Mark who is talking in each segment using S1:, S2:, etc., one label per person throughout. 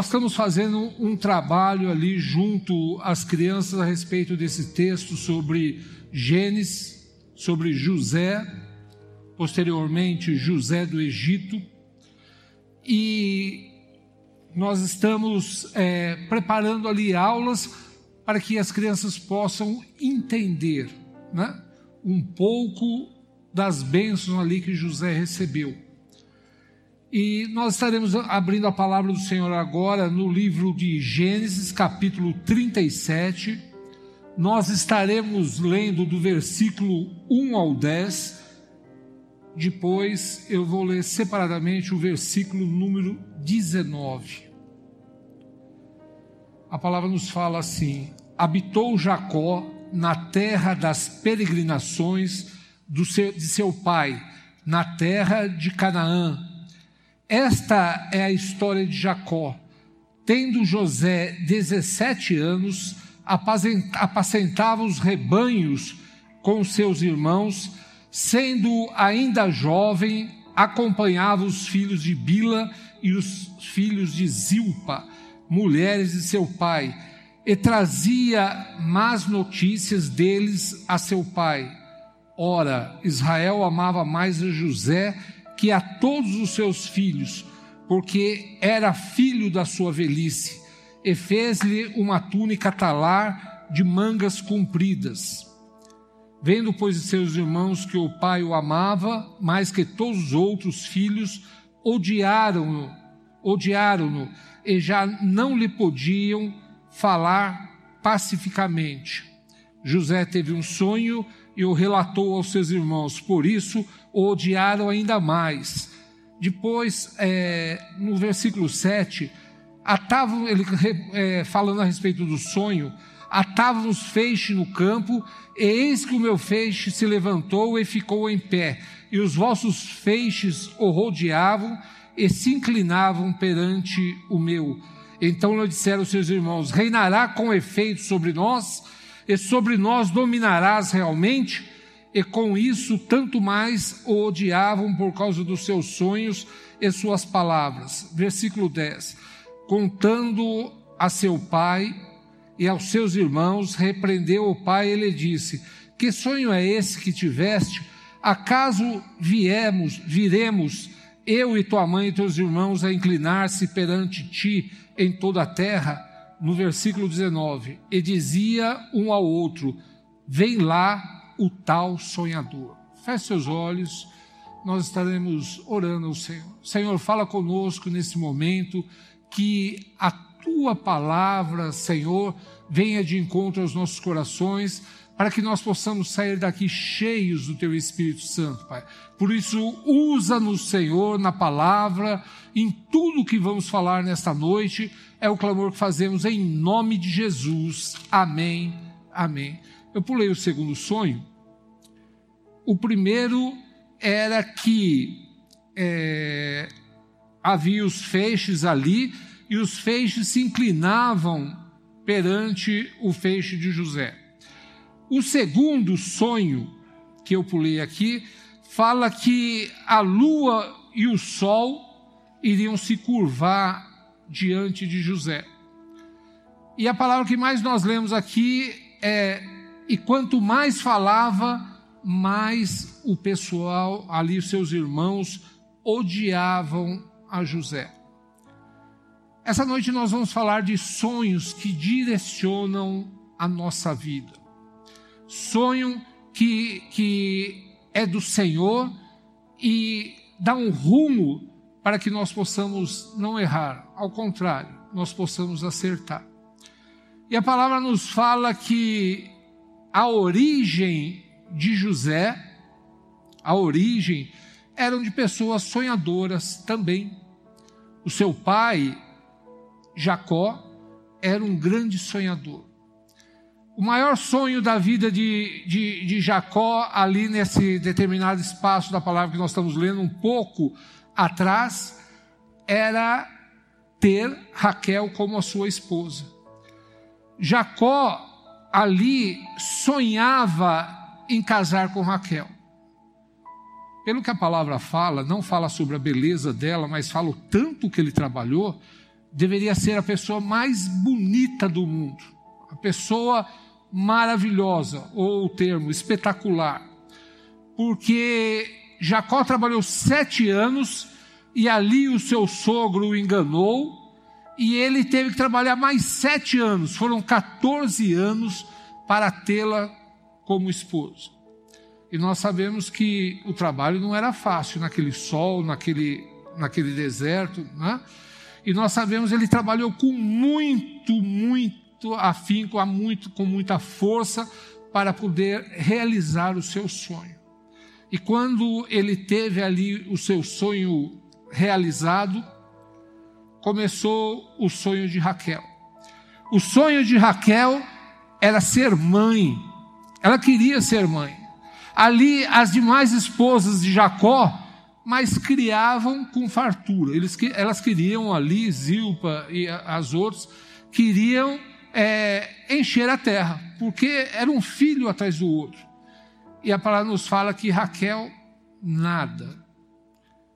S1: nós estamos fazendo um trabalho ali junto às crianças a respeito desse texto sobre Gênesis, sobre José, posteriormente José do Egito, e nós estamos é, preparando ali aulas para que as crianças possam entender né, um pouco das bênçãos ali que José recebeu. E nós estaremos abrindo a palavra do Senhor agora no livro de Gênesis, capítulo 37. Nós estaremos lendo do versículo 1 ao 10. Depois eu vou ler separadamente o versículo número 19. A palavra nos fala assim: Habitou Jacó na terra das peregrinações de seu pai, na terra de Canaã. Esta é a história de Jacó. Tendo José 17 anos, apacentava os rebanhos com seus irmãos, sendo ainda jovem, acompanhava os filhos de Bila e os filhos de Zilpa, mulheres de seu pai, e trazia más notícias deles a seu pai. Ora, Israel amava mais a José que a todos os seus filhos, porque era filho da sua velhice, e fez-lhe uma túnica talar de mangas compridas. Vendo, pois, seus irmãos que o pai o amava mais que todos os outros filhos, odiaram-no, odiaram-no, e já não lhe podiam falar pacificamente. José teve um sonho e o relatou aos seus irmãos, por isso o odiaram ainda mais. Depois, é, no versículo 7, atavam, ele é, falando a respeito do sonho, atavam os feixes no campo, e eis que o meu feixe se levantou e ficou em pé, e os vossos feixes o rodeavam e se inclinavam perante o meu. Então lhe disseram seus irmãos: Reinará com efeito sobre nós? E sobre nós dominarás realmente? E com isso, tanto mais o odiavam por causa dos seus sonhos e suas palavras. Versículo 10: Contando a seu pai e aos seus irmãos, repreendeu o pai e lhe disse: Que sonho é esse que tiveste? Acaso viemos, viremos, eu e tua mãe e teus irmãos, a inclinar-se perante ti em toda a terra? No versículo 19, e dizia um ao outro: Vem lá o tal sonhador. Feche seus olhos, nós estaremos orando ao Senhor. Senhor, fala conosco nesse momento, que a tua palavra, Senhor, venha de encontro aos nossos corações para que nós possamos sair daqui cheios do Teu Espírito Santo, Pai. Por isso, usa-nos, Senhor, na palavra, em tudo que vamos falar nesta noite, é o clamor que fazemos em nome de Jesus. Amém, amém. Eu pulei o segundo sonho. O primeiro era que é, havia os feixes ali, e os feixes se inclinavam perante o feixe de José. O segundo sonho que eu pulei aqui fala que a lua e o sol iriam se curvar diante de José. E a palavra que mais nós lemos aqui é: e quanto mais falava, mais o pessoal ali, os seus irmãos, odiavam a José. Essa noite nós vamos falar de sonhos que direcionam a nossa vida sonho que, que é do Senhor e dá um rumo para que nós possamos não errar, ao contrário, nós possamos acertar. E a palavra nos fala que a origem de José, a origem, eram de pessoas sonhadoras também. O seu pai, Jacó, era um grande sonhador. O maior sonho da vida de, de, de, Jacó, ali nesse determinado espaço da palavra que nós estamos lendo, um pouco atrás, era ter Raquel como a sua esposa. Jacó ali sonhava em casar com Raquel. Pelo que a palavra fala, não fala sobre a beleza dela, mas fala o tanto que ele trabalhou, deveria ser a pessoa mais bonita do mundo, a pessoa maravilhosa, ou o termo espetacular, porque Jacó trabalhou sete anos e ali o seu sogro o enganou e ele teve que trabalhar mais sete anos, foram 14 anos para tê-la como esposa. E nós sabemos que o trabalho não era fácil naquele sol, naquele, naquele deserto, né? E nós sabemos ele trabalhou com muito, muito afinco, muito, com muita força para poder realizar o seu sonho. E quando ele teve ali o seu sonho realizado, começou o sonho de Raquel. O sonho de Raquel era ser mãe. Ela queria ser mãe. Ali as demais esposas de Jacó, mas criavam com fartura. Eles, elas queriam ali, Zilpa e as outras, queriam é, encher a terra, porque era um filho atrás do outro. E a palavra nos fala que Raquel, nada.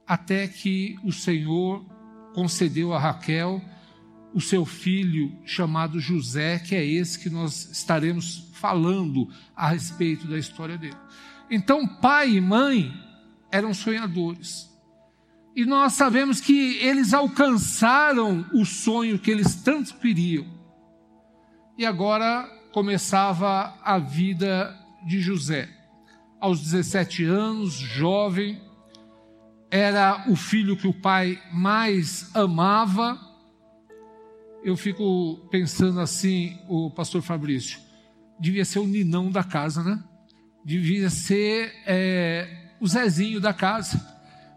S1: Até que o Senhor concedeu a Raquel o seu filho chamado José, que é esse que nós estaremos falando a respeito da história dele. Então, pai e mãe eram sonhadores. E nós sabemos que eles alcançaram o sonho que eles tanto queriam. E agora começava a vida de José. Aos 17 anos, jovem, era o filho que o pai mais amava. Eu fico pensando assim, o pastor Fabrício, devia ser o ninão da casa, né? Devia ser é, o Zezinho da casa,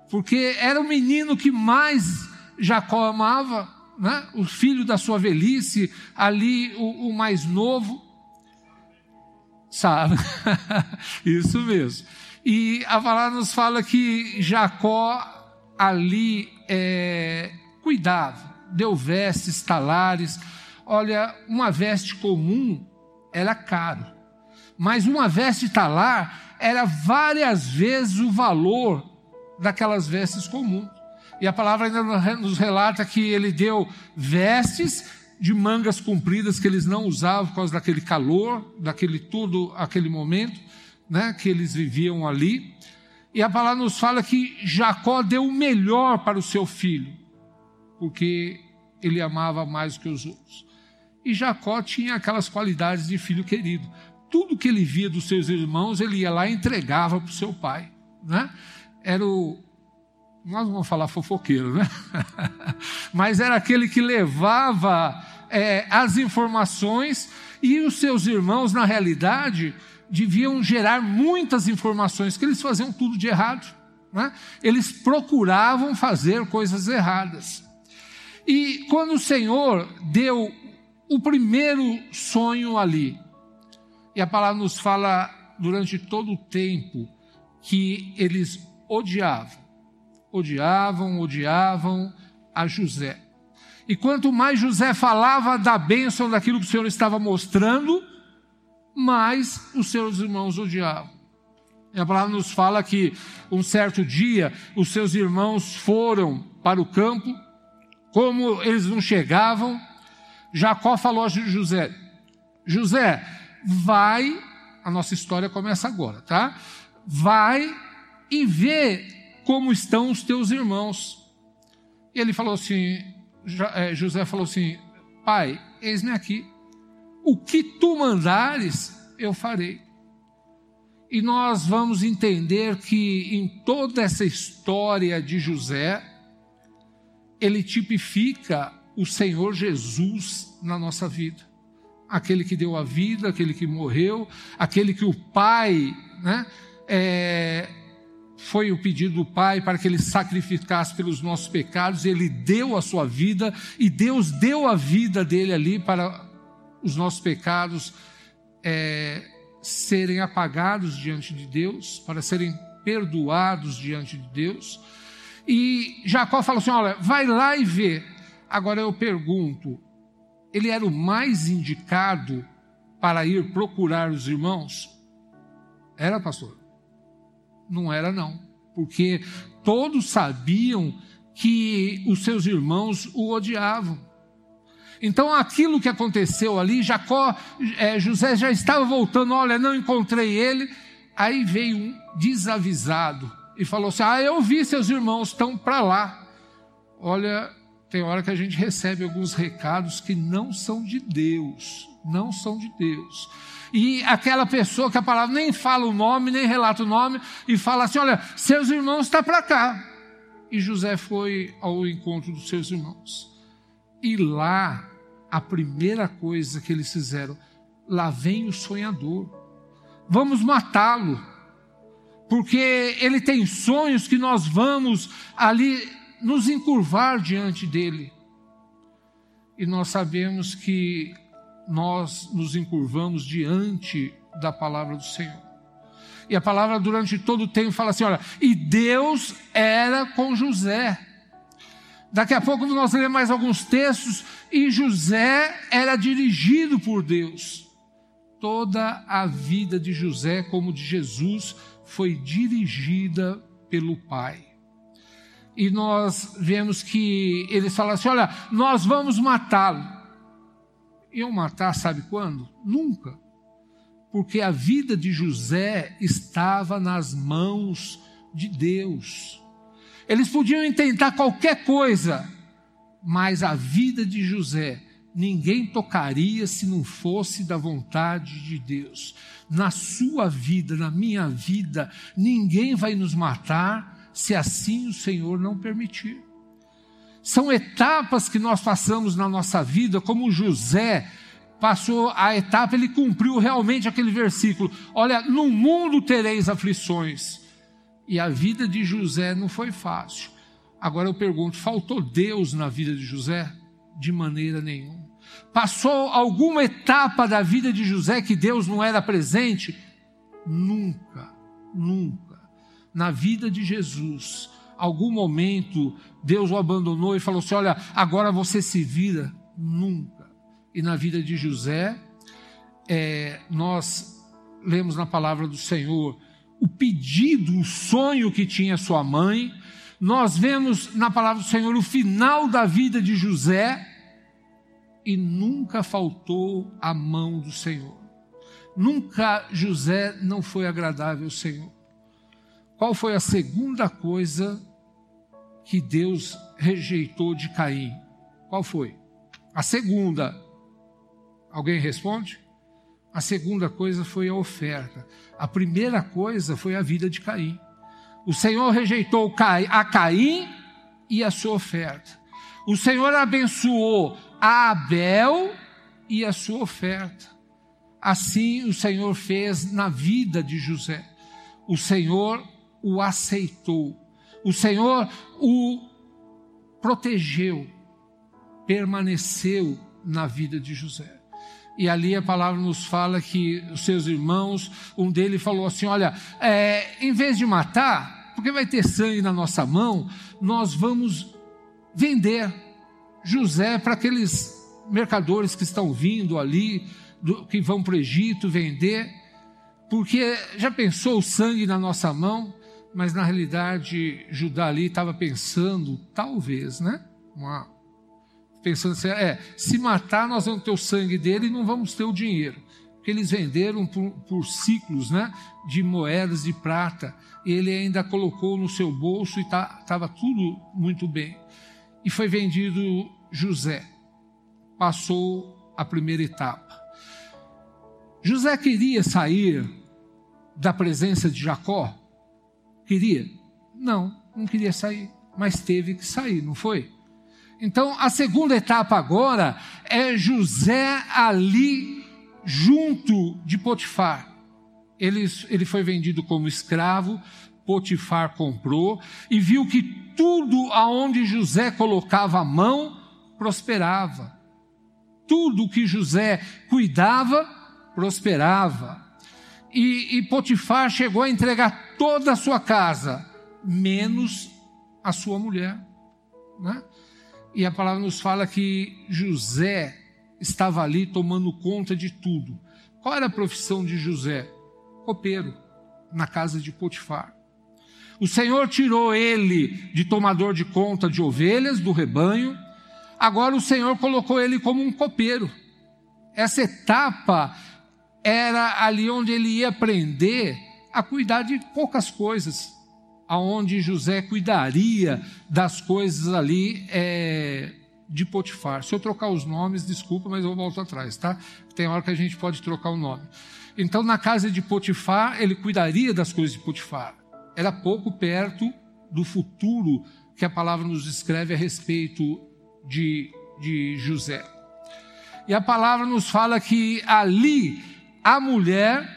S1: porque era o menino que mais Jacó amava, né? o filho da sua velhice, ali o, o mais novo, sabe? Isso mesmo. E a palavra nos fala que Jacó ali é, cuidava, deu vestes, talares. Olha, uma veste comum era caro, mas uma veste talar era várias vezes o valor daquelas vestes comuns. E a palavra ainda nos relata que ele deu vestes de mangas compridas que eles não usavam por causa daquele calor, daquele tudo, aquele momento né, que eles viviam ali. E a palavra nos fala que Jacó deu o melhor para o seu filho, porque ele amava mais que os outros. E Jacó tinha aquelas qualidades de filho querido. Tudo que ele via dos seus irmãos, ele ia lá e entregava para o seu pai. Né? Era o. Nós vamos falar fofoqueiro, né? Mas era aquele que levava é, as informações e os seus irmãos, na realidade, deviam gerar muitas informações, que eles faziam tudo de errado. Né? Eles procuravam fazer coisas erradas. E quando o Senhor deu o primeiro sonho ali, e a palavra nos fala durante todo o tempo que eles odiavam, odiavam, odiavam a José. E quanto mais José falava da bênção daquilo que o Senhor estava mostrando, mas os seus irmãos odiavam. E a palavra nos fala que um certo dia os seus irmãos foram para o campo, como eles não chegavam, Jacó falou a José: José, vai, a nossa história começa agora, tá? Vai e vê como estão os teus irmãos. E ele falou assim: eh, José falou assim: Pai, eis-me aqui o que tu mandares, eu farei. E nós vamos entender que em toda essa história de José, ele tipifica o Senhor Jesus na nossa vida. Aquele que deu a vida, aquele que morreu, aquele que o Pai, né, é, foi o pedido do Pai para que ele sacrificasse pelos nossos pecados, ele deu a sua vida e Deus deu a vida dele ali para os nossos pecados é, serem apagados diante de Deus, para serem perdoados diante de Deus. E Jacó falou assim: Olha, vai lá e vê. Agora eu pergunto: ele era o mais indicado para ir procurar os irmãos? Era, pastor? Não era, não. Porque todos sabiam que os seus irmãos o odiavam Então, aquilo que aconteceu ali, Jacó, é, José já estava voltando, olha, não encontrei ele. Aí veio um desavisado e falou assim: Ah, eu vi seus irmãos estão para lá. Olha, tem hora que a gente recebe alguns recados que não são de Deus, não são de Deus. E aquela pessoa que a palavra nem fala o nome, nem relata o nome, e fala assim: Olha, seus irmãos estão para cá. E José foi ao encontro dos seus irmãos. E lá, a primeira coisa que eles fizeram, lá vem o sonhador. Vamos matá-lo. Porque ele tem sonhos que nós vamos ali nos encurvar diante dele. E nós sabemos que nós nos encurvamos diante da palavra do Senhor. E a palavra durante todo o tempo fala assim: olha, e Deus era com José. Daqui a pouco nós leremos mais alguns textos, e José era dirigido por Deus. Toda a vida de José, como de Jesus, foi dirigida pelo Pai. E nós vemos que eles falam assim: olha, nós vamos matá-lo. Iam matar, sabe quando? Nunca. Porque a vida de José estava nas mãos de Deus. Eles podiam tentar qualquer coisa, mas a vida de José ninguém tocaria se não fosse da vontade de Deus. Na sua vida, na minha vida, ninguém vai nos matar se assim o Senhor não permitir. São etapas que nós passamos na nossa vida, como José passou a etapa, ele cumpriu realmente aquele versículo: Olha, no mundo tereis aflições e a vida de José não foi fácil. Agora eu pergunto: faltou Deus na vida de José? De maneira nenhuma. Passou alguma etapa da vida de José que Deus não era presente? Nunca, nunca. Na vida de Jesus, algum momento Deus o abandonou e falou assim: Olha, agora você se vira? Nunca. E na vida de José, é, nós lemos na palavra do Senhor o pedido, o sonho que tinha sua mãe. Nós vemos na palavra do Senhor o final da vida de José e nunca faltou a mão do Senhor. Nunca José não foi agradável ao Senhor. Qual foi a segunda coisa que Deus rejeitou de Caim? Qual foi? A segunda. Alguém responde? A segunda coisa foi a oferta. A primeira coisa foi a vida de Caim. O Senhor rejeitou a Caim e a sua oferta. O Senhor abençoou a Abel e a sua oferta. Assim o Senhor fez na vida de José. O Senhor o aceitou. O Senhor o protegeu, permaneceu na vida de José. E ali a palavra nos fala que os seus irmãos, um deles falou assim: Olha, é, em vez de matar, porque vai ter sangue na nossa mão, nós vamos vender José para aqueles mercadores que estão vindo ali, do, que vão para o Egito vender, porque já pensou o sangue na nossa mão, mas na realidade Judá ali estava pensando, talvez, né? Uma pensando assim, é, se matar nós vamos ter o sangue dele e não vamos ter o dinheiro. Porque eles venderam por, por ciclos né, de moedas de prata, ele ainda colocou no seu bolso e estava tá, tudo muito bem. E foi vendido José. Passou a primeira etapa. José queria sair da presença de Jacó? Queria? Não, não queria sair, mas teve que sair, não foi? Então, a segunda etapa agora é José ali junto de Potifar. Ele, ele foi vendido como escravo, Potifar comprou e viu que tudo aonde José colocava a mão prosperava. Tudo que José cuidava prosperava. E, e Potifar chegou a entregar toda a sua casa, menos a sua mulher. Né? E a palavra nos fala que José estava ali tomando conta de tudo. Qual era a profissão de José? Copeiro, na casa de Potifar. O Senhor tirou ele de tomador de conta de ovelhas do rebanho, Agora o Senhor colocou ele como um copeiro. Essa etapa era ali onde ele ia aprender a cuidar de poucas coisas, aonde José cuidaria das coisas ali é, de Potifar. Se eu trocar os nomes, desculpa, mas eu volto atrás, tá? Tem hora que a gente pode trocar o nome. Então, na casa de Potifar, ele cuidaria das coisas de Potifar. Era pouco perto do futuro que a palavra nos descreve a respeito de, de José. E a palavra nos fala que ali a mulher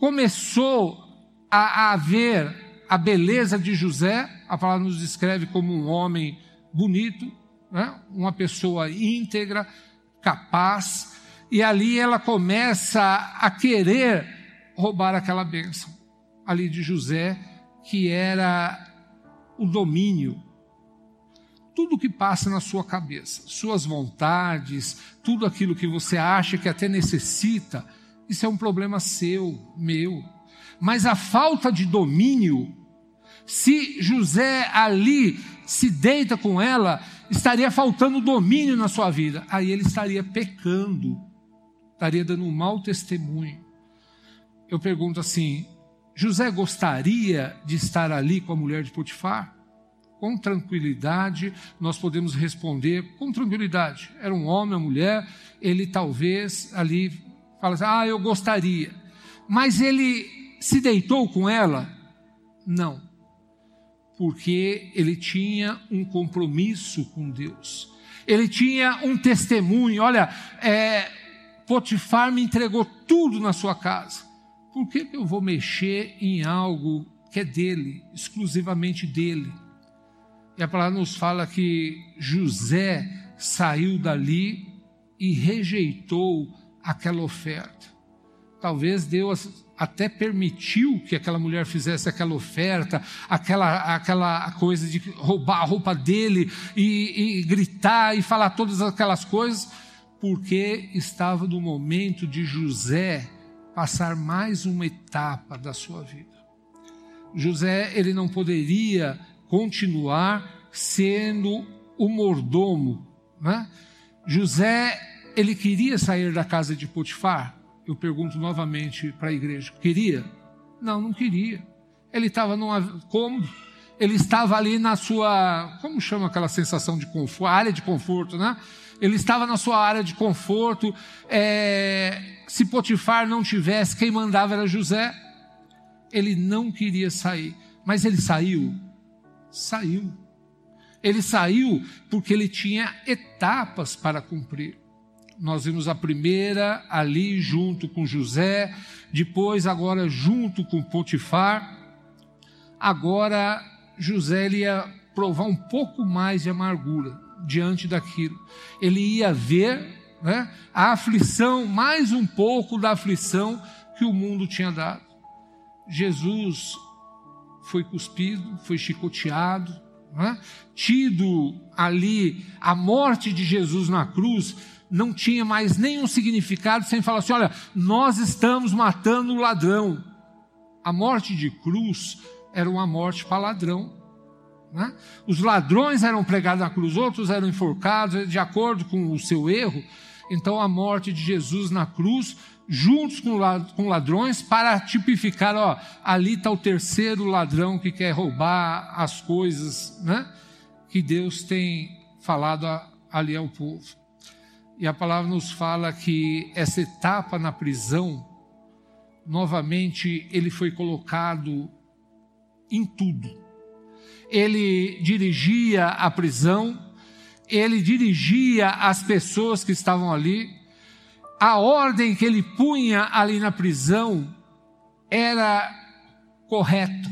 S1: começou a, a ver a beleza de José, a palavra nos descreve como um homem bonito, né? uma pessoa íntegra, capaz, e ali ela começa a querer roubar aquela bênção ali de José, que era o domínio. Tudo que passa na sua cabeça, suas vontades, tudo aquilo que você acha que até necessita, isso é um problema seu, meu. Mas a falta de domínio, se José ali se deita com ela, estaria faltando domínio na sua vida. Aí ele estaria pecando, estaria dando um mau testemunho. Eu pergunto assim: José gostaria de estar ali com a mulher de Potifar? Com tranquilidade, nós podemos responder com tranquilidade. Era um homem, uma mulher, ele talvez ali fala assim: Ah, eu gostaria. Mas ele se deitou com ela? Não porque ele tinha um compromisso com Deus. Ele tinha um testemunho. Olha, é, Potifar me entregou tudo na sua casa. Por que, que eu vou mexer em algo que é dele, exclusivamente dele? E a palavra nos fala que José saiu dali e rejeitou aquela oferta. Talvez Deus até permitiu que aquela mulher fizesse aquela oferta, aquela, aquela coisa de roubar a roupa dele e, e gritar e falar todas aquelas coisas, porque estava no momento de José passar mais uma etapa da sua vida. José, ele não poderia continuar sendo o mordomo, né? José, ele queria sair da casa de Potifar, eu pergunto novamente para a igreja: queria? Não, não queria. Ele estava numa cômodo, ele estava ali na sua, como chama aquela sensação de conforto, área de conforto, né? Ele estava na sua área de conforto. É, se Potifar não tivesse, quem mandava era José. Ele não queria sair, mas ele saiu. Saiu. Ele saiu porque ele tinha etapas para cumprir nós vimos a primeira ali junto com José, depois agora junto com Potifar. Agora José ia provar um pouco mais de amargura diante daquilo. Ele ia ver né, a aflição, mais um pouco da aflição que o mundo tinha dado. Jesus foi cuspido, foi chicoteado, né, tido ali a morte de Jesus na cruz não tinha mais nenhum significado sem falar assim: olha, nós estamos matando o ladrão. A morte de cruz era uma morte para ladrão. Né? Os ladrões eram pregados na cruz, outros eram enforcados de acordo com o seu erro. Então, a morte de Jesus na cruz, juntos com ladrões, para tipificar: ó, ali está o terceiro ladrão que quer roubar as coisas né? que Deus tem falado ali ao povo. E a palavra nos fala que essa etapa na prisão, novamente, ele foi colocado em tudo. Ele dirigia a prisão, ele dirigia as pessoas que estavam ali. A ordem que ele punha ali na prisão era correta.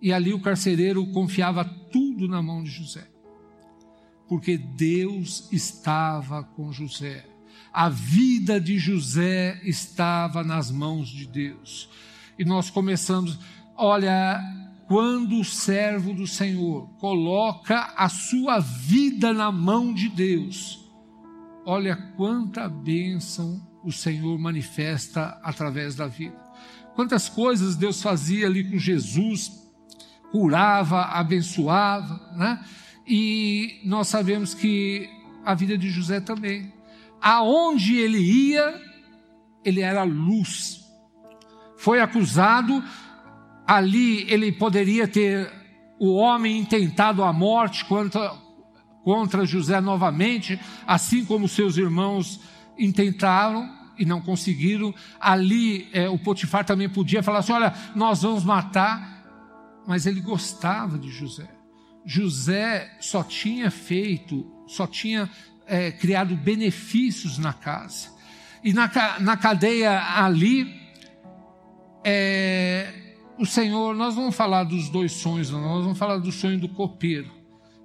S1: E ali o carcereiro confiava tudo na mão de José porque Deus estava com José. A vida de José estava nas mãos de Deus. E nós começamos, olha, quando o servo do Senhor coloca a sua vida na mão de Deus, olha quanta bênção o Senhor manifesta através da vida. Quantas coisas Deus fazia ali com Jesus, curava, abençoava, né? E nós sabemos que a vida de José também. Aonde ele ia, ele era luz. Foi acusado, ali ele poderia ter o homem intentado a morte contra, contra José novamente, assim como seus irmãos intentaram e não conseguiram. Ali é, o Potifar também podia falar assim: olha, nós vamos matar, mas ele gostava de José. José só tinha feito, só tinha é, criado benefícios na casa. E na, na cadeia ali, é, o Senhor, nós vamos falar dos dois sonhos, nós vamos falar do sonho do copeiro.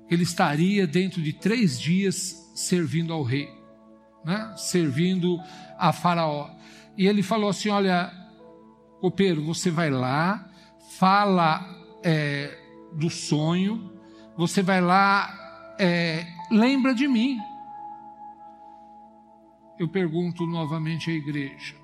S1: Ele estaria dentro de três dias servindo ao rei, né? servindo a Faraó. E ele falou assim: Olha, copeiro, você vai lá, fala é, do sonho, você vai lá, é, lembra de mim. Eu pergunto novamente à igreja: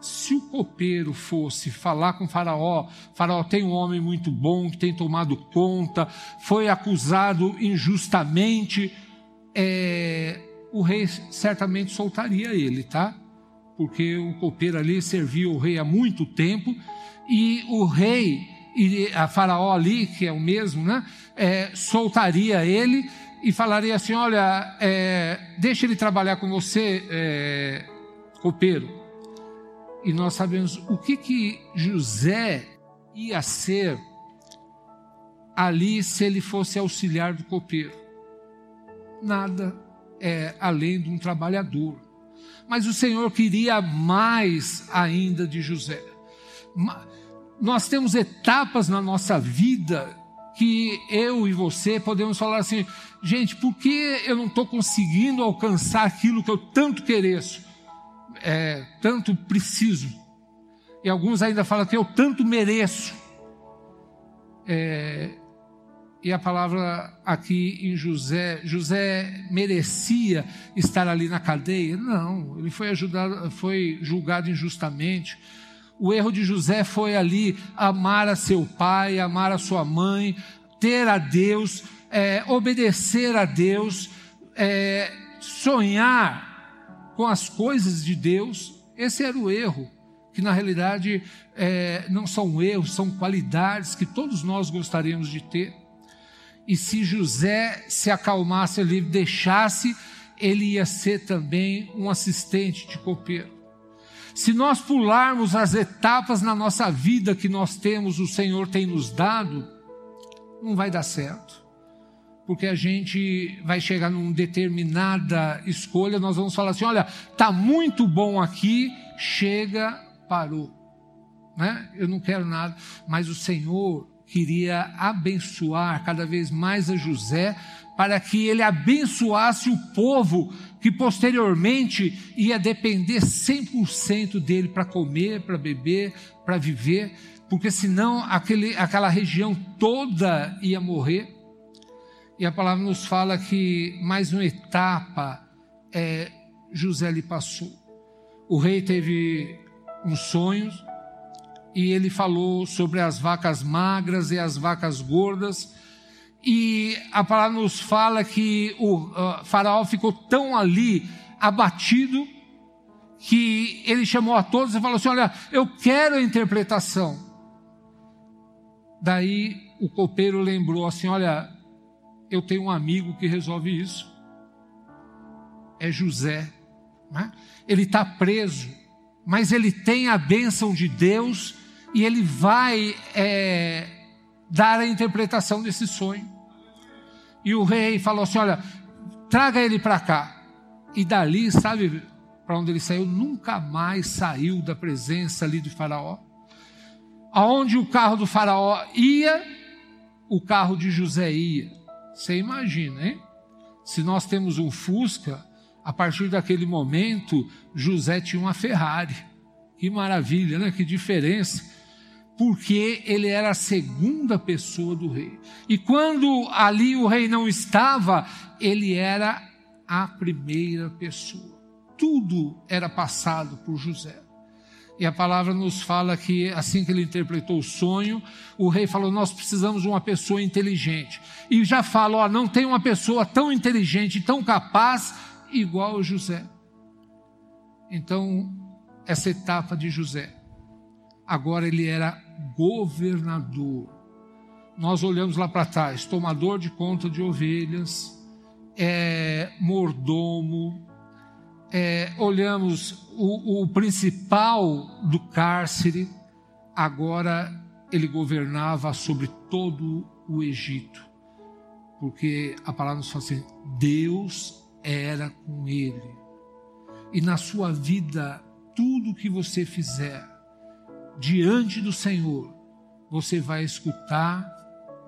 S1: se o copeiro fosse falar com Faraó, Faraó tem um homem muito bom que tem tomado conta, foi acusado injustamente, é, o rei certamente soltaria ele, tá? Porque o copeiro ali servia o rei há muito tempo e o rei e a Faraó ali, que é o mesmo, né, é, soltaria ele e falaria assim: Olha, é, deixa ele trabalhar com você, é, copeiro. E nós sabemos o que, que José ia ser ali se ele fosse auxiliar do copeiro. Nada é, além de um trabalhador. Mas o Senhor queria mais ainda de José nós temos etapas na nossa vida que eu e você podemos falar assim, gente, por que eu não estou conseguindo alcançar aquilo que eu tanto quereço, é, tanto preciso? E alguns ainda falam que eu tanto mereço. É, e a palavra aqui em José, José merecia estar ali na cadeia? Não, ele foi ajudado, foi julgado injustamente o erro de José foi ali amar a seu pai, amar a sua mãe, ter a Deus, é, obedecer a Deus, é, sonhar com as coisas de Deus. Esse era o erro, que na realidade é, não são erros, são qualidades que todos nós gostaríamos de ter. E se José se acalmasse ali, deixasse, ele ia ser também um assistente de copeiro. Se nós pularmos as etapas na nossa vida que nós temos, o Senhor tem nos dado, não vai dar certo. Porque a gente vai chegar numa determinada escolha, nós vamos falar assim: olha, está muito bom aqui, chega, parou. Né? Eu não quero nada, mas o Senhor queria abençoar cada vez mais a José, para que ele abençoasse o povo que posteriormente ia depender 100% dele para comer, para beber, para viver, porque senão aquele, aquela região toda ia morrer. E a palavra nos fala que mais uma etapa é, José lhe passou. O rei teve uns sonhos e ele falou sobre as vacas magras e as vacas gordas e a palavra nos fala que o uh, faraó ficou tão ali abatido que ele chamou a todos e falou assim: Olha, eu quero a interpretação. Daí o copeiro lembrou assim: Olha, eu tenho um amigo que resolve isso. É José. Né? Ele está preso, mas ele tem a bênção de Deus e ele vai é, dar a interpretação desse sonho. E o rei falou assim: Olha, traga ele para cá. E dali, sabe para onde ele saiu? Nunca mais saiu da presença ali do Faraó. Aonde o carro do Faraó ia, o carro de José ia. Você imagina, hein? Se nós temos um Fusca, a partir daquele momento, José tinha uma Ferrari. Que maravilha, né? Que diferença porque ele era a segunda pessoa do rei. E quando ali o rei não estava, ele era a primeira pessoa. Tudo era passado por José. E a palavra nos fala que assim que ele interpretou o sonho, o rei falou: Nós precisamos de uma pessoa inteligente. E já fala: ó, Não tem uma pessoa tão inteligente, tão capaz, igual José. Então, essa etapa de José. Agora ele era governador. Nós olhamos lá para trás: tomador de conta de ovelhas, é, mordomo, é, olhamos o, o principal do cárcere, agora ele governava sobre todo o Egito, porque a palavra nos fala assim: Deus era com ele, e na sua vida, tudo que você fizer diante do Senhor, você vai escutar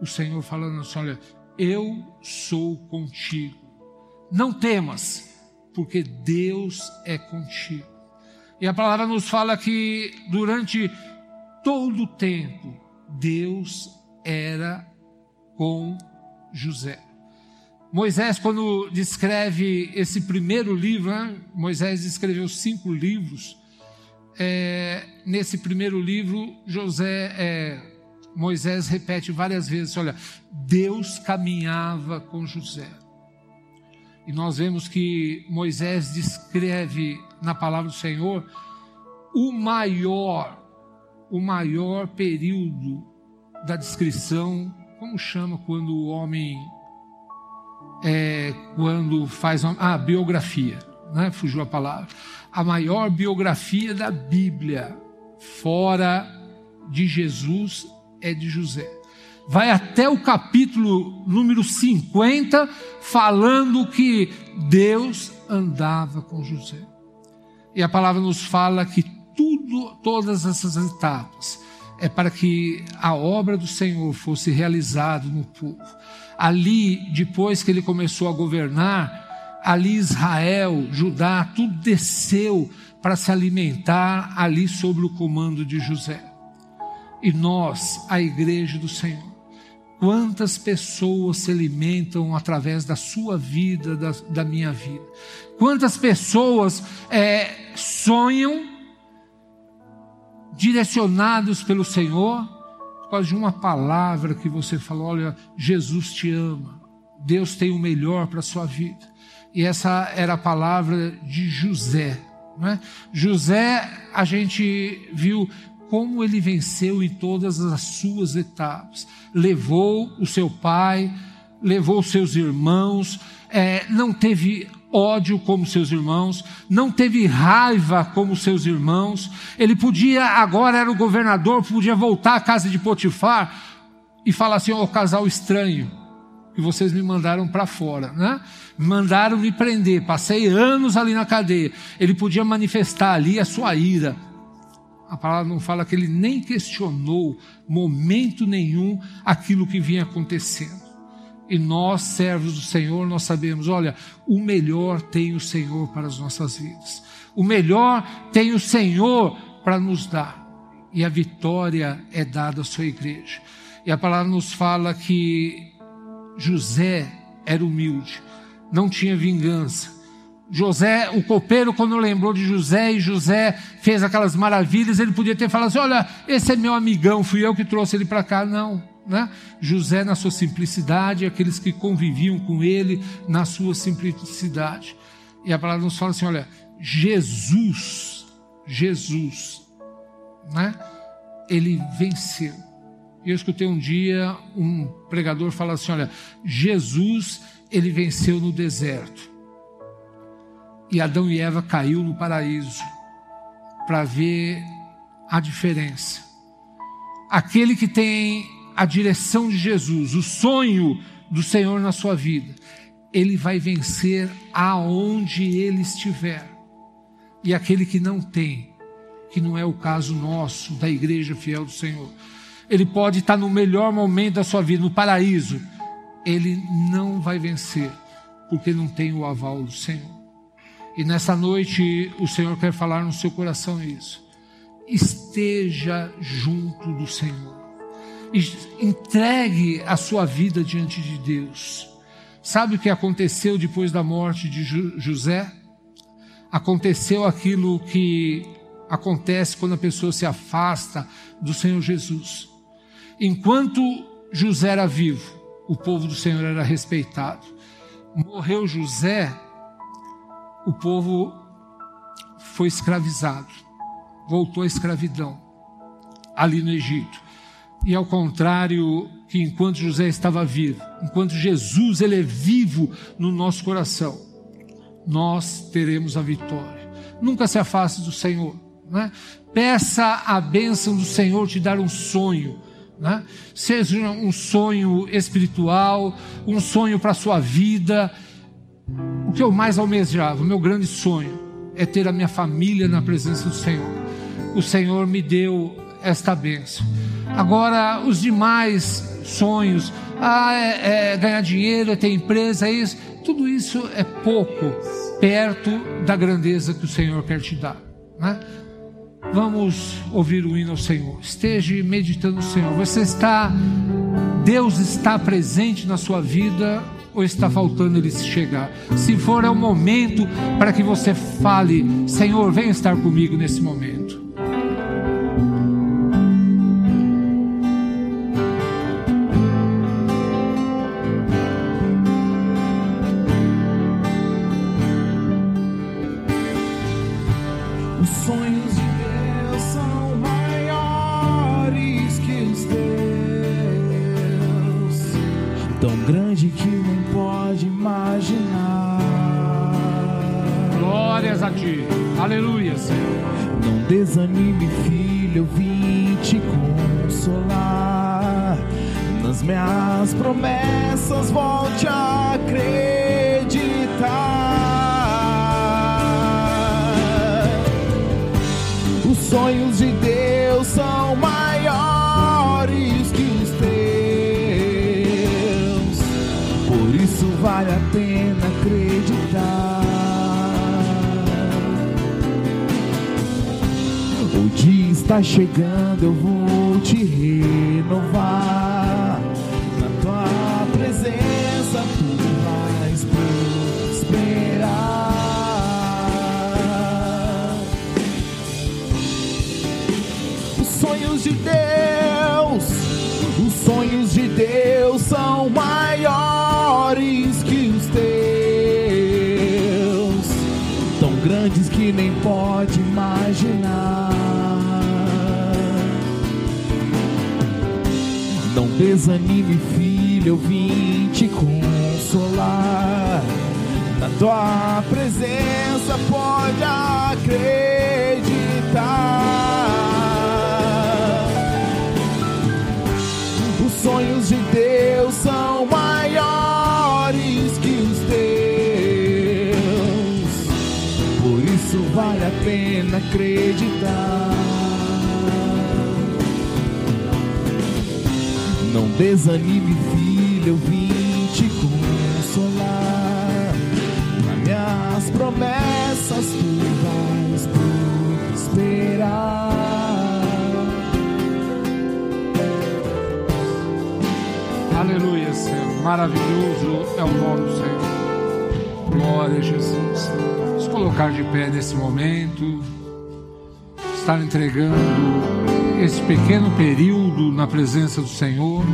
S1: o Senhor falando assim: olha, eu sou contigo, não temas porque Deus é contigo. E a palavra nos fala que durante todo o tempo, Deus era com José. Moisés, quando descreve esse primeiro livro, né? Moisés escreveu cinco livros. É, nesse primeiro livro, José, é, Moisés repete várias vezes: olha, Deus caminhava com José. E nós vemos que Moisés descreve na palavra do Senhor o maior, o maior período da descrição, como chama quando o homem é, quando faz uma ah, biografia, né? fugiu a palavra, a maior biografia da Bíblia, fora de Jesus, é de José vai até o capítulo número 50, falando que Deus andava com José. E a palavra nos fala que tudo, todas essas etapas, é para que a obra do Senhor fosse realizada no povo. Ali, depois que ele começou a governar, ali Israel, Judá, tudo desceu para se alimentar ali sob o comando de José. E nós, a igreja do Senhor, Quantas pessoas se alimentam através da sua vida, da, da minha vida? Quantas pessoas é, sonham direcionados pelo Senhor por causa de uma palavra que você falou: olha, Jesus te ama, Deus tem o melhor para a sua vida. E essa era a palavra de José. É? José, a gente viu como ele venceu em todas as suas etapas. Levou o seu pai, levou seus irmãos, é, não teve ódio como seus irmãos, não teve raiva como seus irmãos. Ele podia, agora era o governador, podia voltar à casa de Potifar e falar assim: ó, oh, casal estranho, que vocês me mandaram para fora, né? Mandaram me prender, passei anos ali na cadeia. Ele podia manifestar ali a sua ira, a palavra não fala que ele nem questionou momento nenhum aquilo que vinha acontecendo. E nós, servos do Senhor, nós sabemos, olha, o melhor tem o Senhor para as nossas vidas. O melhor tem o Senhor para nos dar. E a vitória é dada à sua igreja. E a palavra nos fala que José era humilde, não tinha vingança, José, o copeiro, quando lembrou de José e José fez aquelas maravilhas, ele podia ter falado assim: Olha, esse é meu amigão, fui eu que trouxe ele para cá. Não, né? José, na sua simplicidade, aqueles que conviviam com ele, na sua simplicidade. E a palavra nos fala assim: Olha, Jesus, Jesus, né? Ele venceu. Eu escutei um dia um pregador falar assim: Olha, Jesus, ele venceu no deserto e Adão e Eva caiu no paraíso para ver a diferença. Aquele que tem a direção de Jesus, o sonho do Senhor na sua vida, ele vai vencer aonde ele estiver. E aquele que não tem, que não é o caso nosso, da igreja fiel do Senhor, ele pode estar no melhor momento da sua vida, no paraíso, ele não vai vencer, porque não tem o aval do Senhor. E nessa noite o Senhor quer falar no seu coração isso. Esteja junto do Senhor. Entregue a sua vida diante de Deus. Sabe o que aconteceu depois da morte de José? Aconteceu aquilo que acontece quando a pessoa se afasta do Senhor Jesus. Enquanto José era vivo, o povo do Senhor era respeitado. Morreu José, o povo foi escravizado, voltou à escravidão ali no Egito. E ao contrário que enquanto José estava vivo, enquanto Jesus ele é vivo no nosso coração, nós teremos a vitória. Nunca se afaste do Senhor. Né? Peça a bênção do Senhor te dar um sonho. Né? Seja um sonho espiritual, um sonho para a sua vida. O que eu mais almejava, o meu grande sonho, é ter a minha família na presença do Senhor. O Senhor me deu esta bênção. Agora, os demais sonhos, ah, é, é ganhar dinheiro, é ter empresa, é isso, tudo isso é pouco perto da grandeza que o Senhor quer te dar. Né? Vamos ouvir o hino ao Senhor. Esteja meditando no Senhor. Você está, Deus está presente na sua vida ou está faltando ele chegar? Se for, é o momento para que você fale: Senhor, venha estar comigo nesse momento.
S2: Eu vou te renovar. Na tua presença desanime, filho, eu vim te consolar. Na tua presença pode acreditar. Os sonhos de Deus são maiores que os teus, por isso vale a pena acreditar. Desanime, filho, eu vim te consolar. Nas minhas promessas tu vais prosperar.
S1: Aleluia, Senhor. Maravilhoso é o nome do Senhor. Glória a Jesus. Vamos colocar de pé nesse momento. Estar entregando esse pequeno período na presença do Senhor.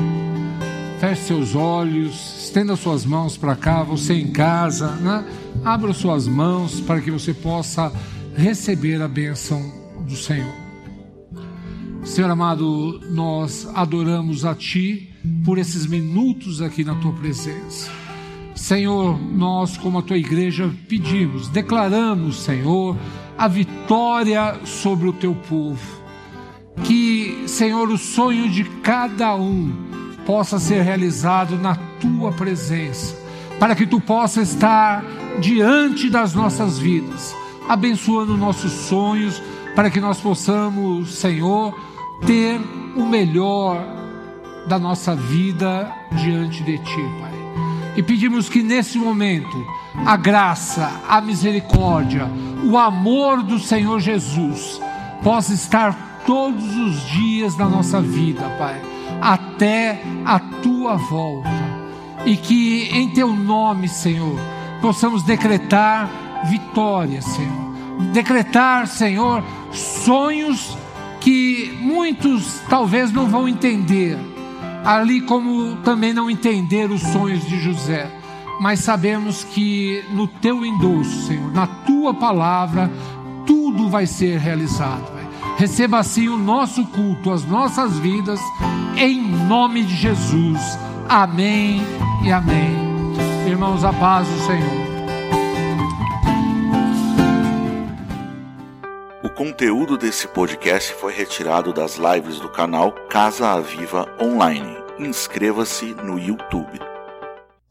S1: Feche seus olhos, estenda suas mãos para cá, você em casa, né? abra suas mãos para que você possa receber a bênção do Senhor. Senhor amado, nós adoramos a Ti por esses minutos aqui na Tua presença. Senhor, nós, como a Tua igreja, pedimos, declaramos, Senhor, a vitória sobre o Teu povo que, Senhor, o sonho de cada um possa ser realizado na tua presença, para que tu possa estar diante das nossas vidas, abençoando nossos sonhos, para que nós possamos, Senhor, ter o melhor da nossa vida diante de ti, Pai. E pedimos que nesse momento a graça, a misericórdia, o amor do Senhor Jesus possa estar todos os dias da nossa vida, Pai, até a tua volta. E que em teu nome, Senhor, possamos decretar vitória, Senhor. Decretar, Senhor, sonhos que muitos talvez não vão entender, ali como também não entender os sonhos de José. Mas sabemos que no teu endosso, Senhor, na tua palavra, tudo vai ser realizado. Receba assim o nosso culto, as nossas vidas, em nome de Jesus. Amém e amém. Irmãos, a paz do Senhor.
S3: O conteúdo desse podcast foi retirado das lives do canal Casa Aviva Online. Inscreva-se no YouTube.